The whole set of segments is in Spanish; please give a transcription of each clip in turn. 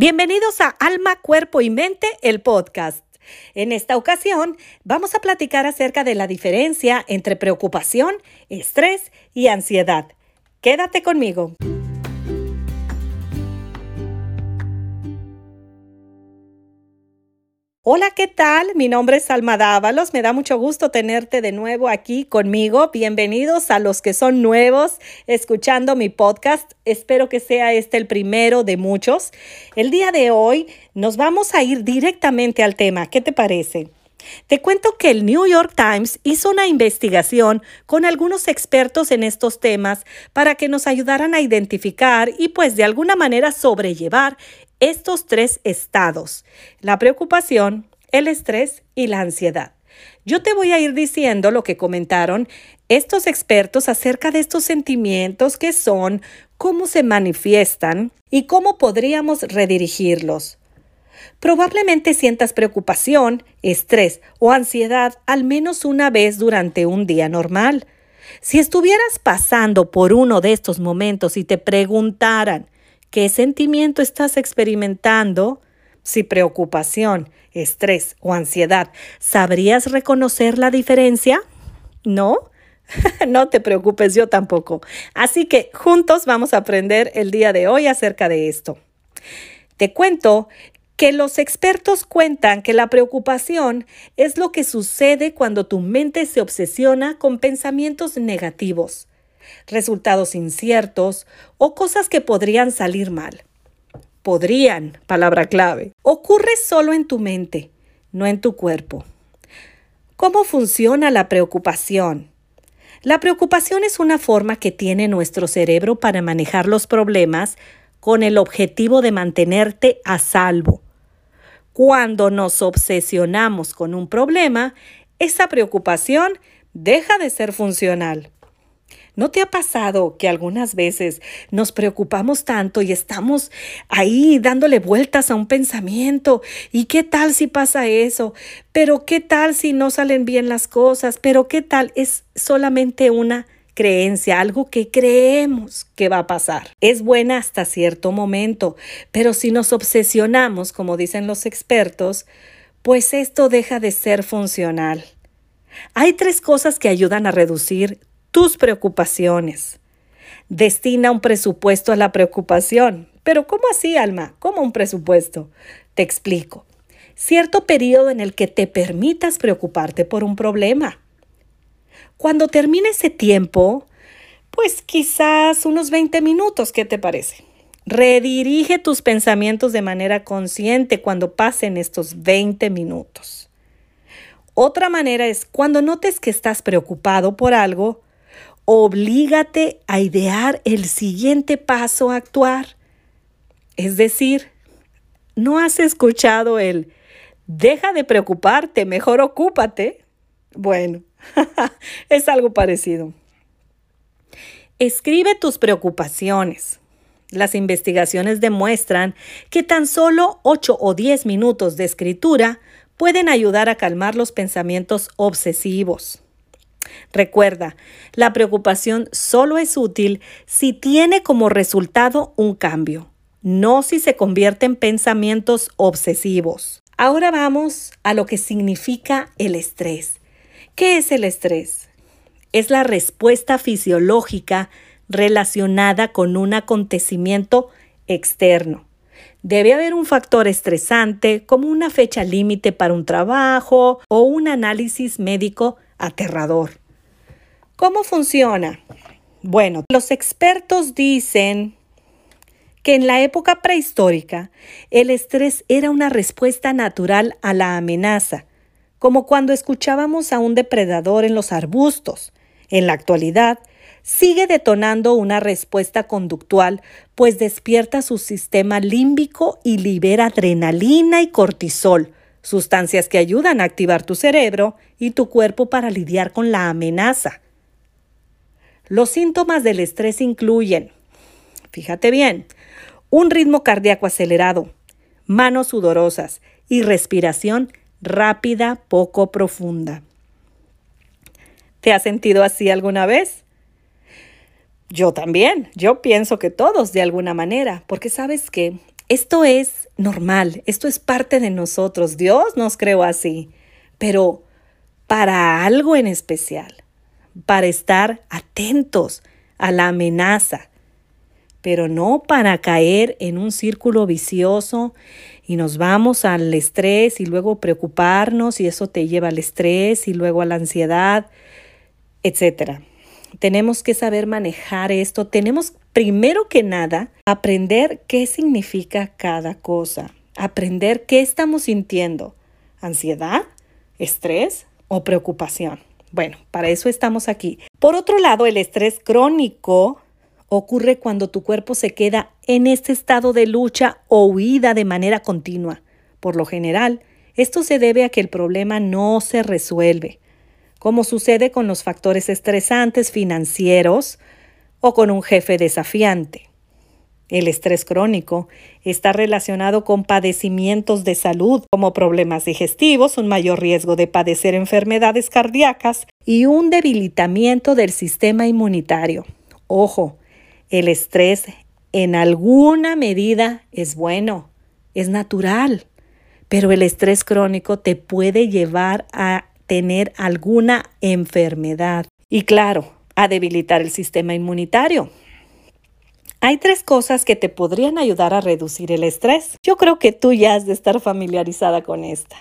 Bienvenidos a Alma, Cuerpo y Mente, el podcast. En esta ocasión vamos a platicar acerca de la diferencia entre preocupación, estrés y ansiedad. Quédate conmigo. Hola, ¿qué tal? Mi nombre es Alma Dávalos. Me da mucho gusto tenerte de nuevo aquí conmigo. Bienvenidos a los que son nuevos escuchando mi podcast. Espero que sea este el primero de muchos. El día de hoy nos vamos a ir directamente al tema. ¿Qué te parece? Te cuento que el New York Times hizo una investigación con algunos expertos en estos temas para que nos ayudaran a identificar y pues de alguna manera sobrellevar estos tres estados, la preocupación, el estrés y la ansiedad. Yo te voy a ir diciendo lo que comentaron estos expertos acerca de estos sentimientos que son, cómo se manifiestan y cómo podríamos redirigirlos. Probablemente sientas preocupación, estrés o ansiedad al menos una vez durante un día normal. Si estuvieras pasando por uno de estos momentos y te preguntaran, ¿Qué sentimiento estás experimentando? Si preocupación, estrés o ansiedad, ¿sabrías reconocer la diferencia? ¿No? no te preocupes, yo tampoco. Así que juntos vamos a aprender el día de hoy acerca de esto. Te cuento que los expertos cuentan que la preocupación es lo que sucede cuando tu mente se obsesiona con pensamientos negativos resultados inciertos o cosas que podrían salir mal. Podrían, palabra clave. Ocurre solo en tu mente, no en tu cuerpo. ¿Cómo funciona la preocupación? La preocupación es una forma que tiene nuestro cerebro para manejar los problemas con el objetivo de mantenerte a salvo. Cuando nos obsesionamos con un problema, esa preocupación deja de ser funcional. ¿No te ha pasado que algunas veces nos preocupamos tanto y estamos ahí dándole vueltas a un pensamiento? ¿Y qué tal si pasa eso? ¿Pero qué tal si no salen bien las cosas? ¿Pero qué tal? Es solamente una creencia, algo que creemos que va a pasar. Es buena hasta cierto momento, pero si nos obsesionamos, como dicen los expertos, pues esto deja de ser funcional. Hay tres cosas que ayudan a reducir tus preocupaciones. Destina un presupuesto a la preocupación. Pero ¿cómo así, Alma? ¿Cómo un presupuesto? Te explico. Cierto periodo en el que te permitas preocuparte por un problema. Cuando termine ese tiempo, pues quizás unos 20 minutos, ¿qué te parece? Redirige tus pensamientos de manera consciente cuando pasen estos 20 minutos. Otra manera es cuando notes que estás preocupado por algo, oblígate a idear el siguiente paso a actuar. Es decir, ¿no has escuchado el deja de preocuparte, mejor ocúpate? Bueno, es algo parecido. Escribe tus preocupaciones. Las investigaciones demuestran que tan solo 8 o 10 minutos de escritura pueden ayudar a calmar los pensamientos obsesivos. Recuerda, la preocupación solo es útil si tiene como resultado un cambio, no si se convierte en pensamientos obsesivos. Ahora vamos a lo que significa el estrés. ¿Qué es el estrés? Es la respuesta fisiológica relacionada con un acontecimiento externo. Debe haber un factor estresante como una fecha límite para un trabajo o un análisis médico aterrador. ¿Cómo funciona? Bueno, los expertos dicen que en la época prehistórica el estrés era una respuesta natural a la amenaza, como cuando escuchábamos a un depredador en los arbustos. En la actualidad, sigue detonando una respuesta conductual, pues despierta su sistema límbico y libera adrenalina y cortisol, sustancias que ayudan a activar tu cerebro y tu cuerpo para lidiar con la amenaza. Los síntomas del estrés incluyen, fíjate bien, un ritmo cardíaco acelerado, manos sudorosas y respiración rápida, poco profunda. ¿Te has sentido así alguna vez? Yo también, yo pienso que todos de alguna manera, porque sabes que Esto es normal, esto es parte de nosotros. Dios nos creó así, pero para algo en especial, para estar atentos a la amenaza, pero no para caer en un círculo vicioso y nos vamos al estrés y luego preocuparnos y eso te lleva al estrés y luego a la ansiedad, etcétera. Tenemos que saber manejar esto. Tenemos primero que nada aprender qué significa cada cosa. Aprender qué estamos sintiendo. ¿Ansiedad? ¿Estrés? ¿O preocupación? Bueno, para eso estamos aquí. Por otro lado, el estrés crónico ocurre cuando tu cuerpo se queda en este estado de lucha o huida de manera continua. Por lo general, esto se debe a que el problema no se resuelve como sucede con los factores estresantes financieros o con un jefe desafiante. El estrés crónico está relacionado con padecimientos de salud como problemas digestivos, un mayor riesgo de padecer enfermedades cardíacas y un debilitamiento del sistema inmunitario. Ojo, el estrés en alguna medida es bueno, es natural, pero el estrés crónico te puede llevar a tener alguna enfermedad y claro, a debilitar el sistema inmunitario. Hay tres cosas que te podrían ayudar a reducir el estrés. Yo creo que tú ya has de estar familiarizada con esta.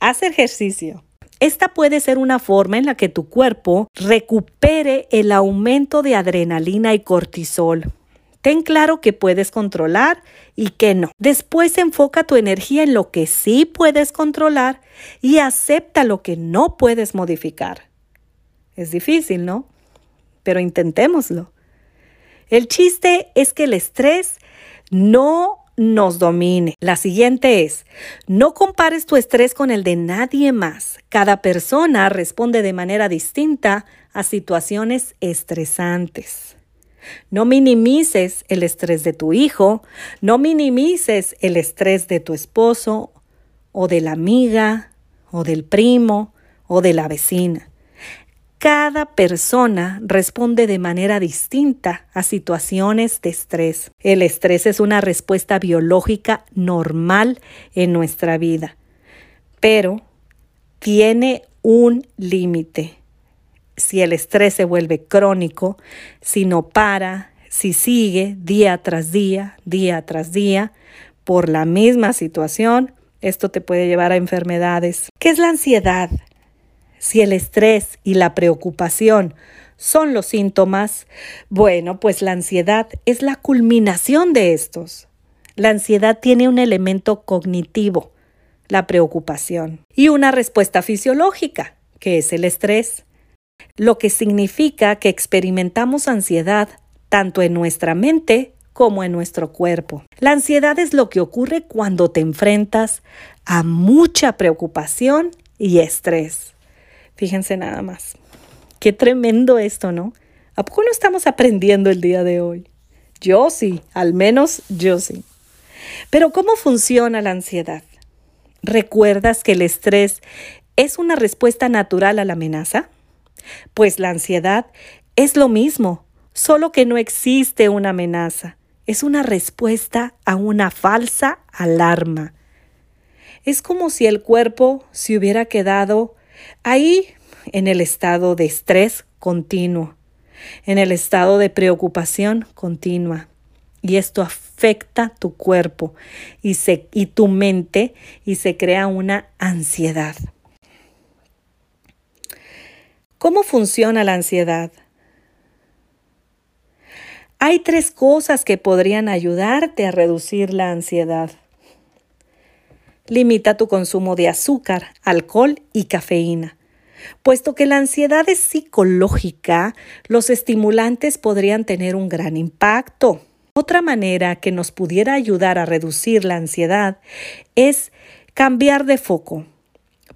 Haz ejercicio. Esta puede ser una forma en la que tu cuerpo recupere el aumento de adrenalina y cortisol. Ten claro que puedes controlar y que no. Después enfoca tu energía en lo que sí puedes controlar y acepta lo que no puedes modificar. Es difícil, ¿no? Pero intentémoslo. El chiste es que el estrés no nos domine. La siguiente es, no compares tu estrés con el de nadie más. Cada persona responde de manera distinta a situaciones estresantes. No minimices el estrés de tu hijo, no minimices el estrés de tu esposo o de la amiga o del primo o de la vecina. Cada persona responde de manera distinta a situaciones de estrés. El estrés es una respuesta biológica normal en nuestra vida, pero tiene un límite si el estrés se vuelve crónico, si no para, si sigue día tras día, día tras día, por la misma situación, esto te puede llevar a enfermedades. ¿Qué es la ansiedad? Si el estrés y la preocupación son los síntomas, bueno, pues la ansiedad es la culminación de estos. La ansiedad tiene un elemento cognitivo, la preocupación, y una respuesta fisiológica, que es el estrés lo que significa que experimentamos ansiedad tanto en nuestra mente como en nuestro cuerpo. La ansiedad es lo que ocurre cuando te enfrentas a mucha preocupación y estrés. Fíjense nada más. Qué tremendo esto, ¿no? ¿A poco no estamos aprendiendo el día de hoy? Yo sí, al menos yo sí. Pero ¿cómo funciona la ansiedad? ¿Recuerdas que el estrés es una respuesta natural a la amenaza? Pues la ansiedad es lo mismo, solo que no existe una amenaza. Es una respuesta a una falsa alarma. Es como si el cuerpo se hubiera quedado ahí en el estado de estrés continuo, en el estado de preocupación continua. Y esto afecta tu cuerpo y, y tu mente y se crea una ansiedad. ¿Cómo funciona la ansiedad? Hay tres cosas que podrían ayudarte a reducir la ansiedad. Limita tu consumo de azúcar, alcohol y cafeína. Puesto que la ansiedad es psicológica, los estimulantes podrían tener un gran impacto. Otra manera que nos pudiera ayudar a reducir la ansiedad es cambiar de foco,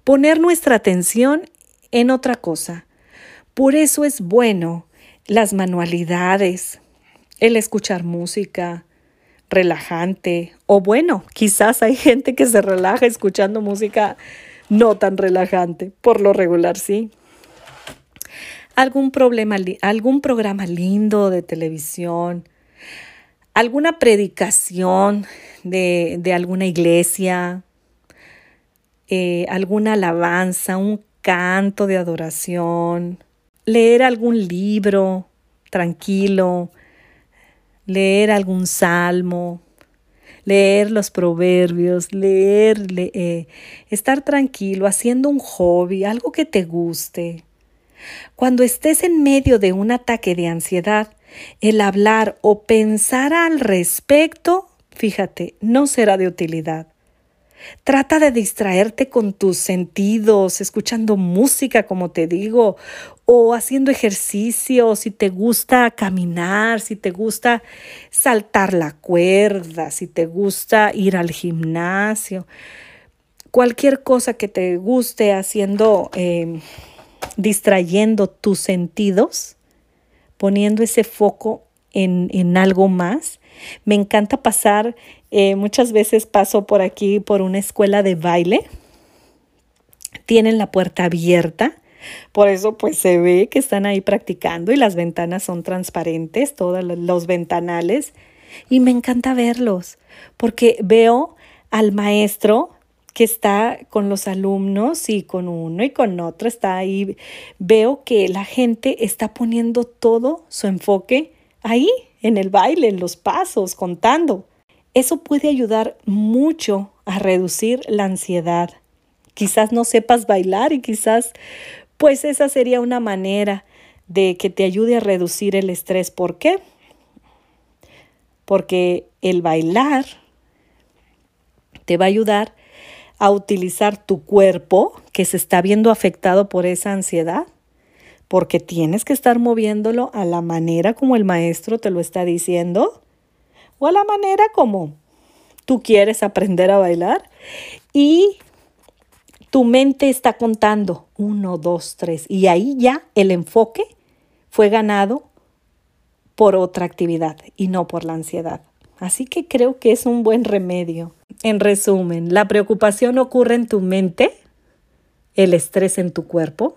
poner nuestra atención en otra cosa. Por eso es bueno las manualidades, el escuchar música relajante. O bueno, quizás hay gente que se relaja escuchando música no tan relajante, por lo regular sí. Algún problema, algún programa lindo de televisión, alguna predicación de, de alguna iglesia, eh, alguna alabanza, un canto de adoración, leer algún libro tranquilo, leer algún salmo, leer los proverbios, leer, eh, estar tranquilo, haciendo un hobby, algo que te guste. Cuando estés en medio de un ataque de ansiedad, el hablar o pensar al respecto, fíjate, no será de utilidad. Trata de distraerte con tus sentidos, escuchando música, como te digo, o haciendo ejercicio, si te gusta caminar, si te gusta saltar la cuerda, si te gusta ir al gimnasio, cualquier cosa que te guste haciendo, em, distrayendo tus sentidos, poniendo ese foco en, en algo más. Me encanta pasar eh, muchas veces paso por aquí por una escuela de baile. Tienen la puerta abierta. Por eso pues se ve que están ahí practicando y las ventanas son transparentes, todos los ventanales. Y me encanta verlos porque veo al maestro que está con los alumnos y con uno y con otro está ahí. Veo que la gente está poniendo todo su enfoque ahí, en el baile, en los pasos, contando. Eso puede ayudar mucho a reducir la ansiedad. Quizás no sepas bailar y quizás pues esa sería una manera de que te ayude a reducir el estrés. ¿Por qué? Porque el bailar te va a ayudar a utilizar tu cuerpo que se está viendo afectado por esa ansiedad, porque tienes que estar moviéndolo a la manera como el maestro te lo está diciendo o a la manera como tú quieres aprender a bailar y tu mente está contando uno, dos, tres y ahí ya el enfoque fue ganado por otra actividad y no por la ansiedad. Así que creo que es un buen remedio. En resumen, la preocupación ocurre en tu mente, el estrés en tu cuerpo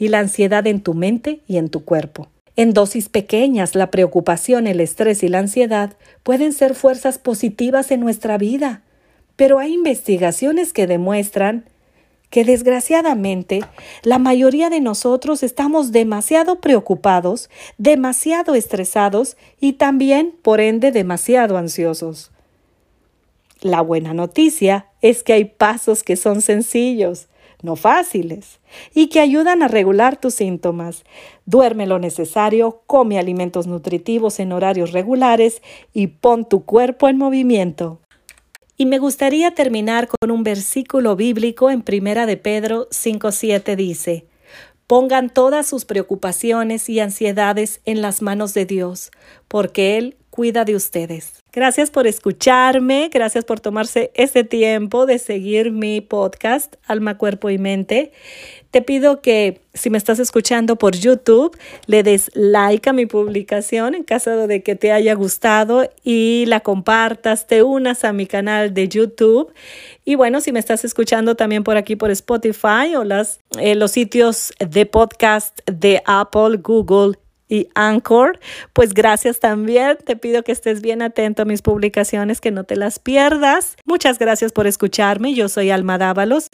y la ansiedad en tu mente y en tu cuerpo. En dosis pequeñas, la preocupación, el estrés y la ansiedad pueden ser fuerzas positivas en nuestra vida, pero hay investigaciones que demuestran que desgraciadamente la mayoría de nosotros estamos demasiado preocupados, demasiado estresados y también, por ende, demasiado ansiosos. La buena noticia es que hay pasos que son sencillos, no fáciles, y que ayudan a regular tus síntomas. Duerme lo necesario, come alimentos nutritivos en horarios regulares y pon tu cuerpo en movimiento. Y me gustaría terminar con un versículo bíblico en Primera de Pedro 5:7 dice: Pongan todas sus preocupaciones y ansiedades en las manos de Dios, porque él cuida de ustedes. Gracias por escucharme, gracias por tomarse este tiempo de seguir mi podcast Alma, Cuerpo y Mente. Te pido que si me estás escuchando por YouTube, le des like a mi publicación en caso de que te haya gustado y la compartas, te unas a mi canal de YouTube. Y bueno, si me estás escuchando también por aquí por Spotify o las, eh, los sitios de podcast de Apple, Google y Anchor. Pues gracias también. Te pido que estés bien atento a mis publicaciones, que no te las pierdas. Muchas gracias por escucharme. Yo soy Alma Dávalos.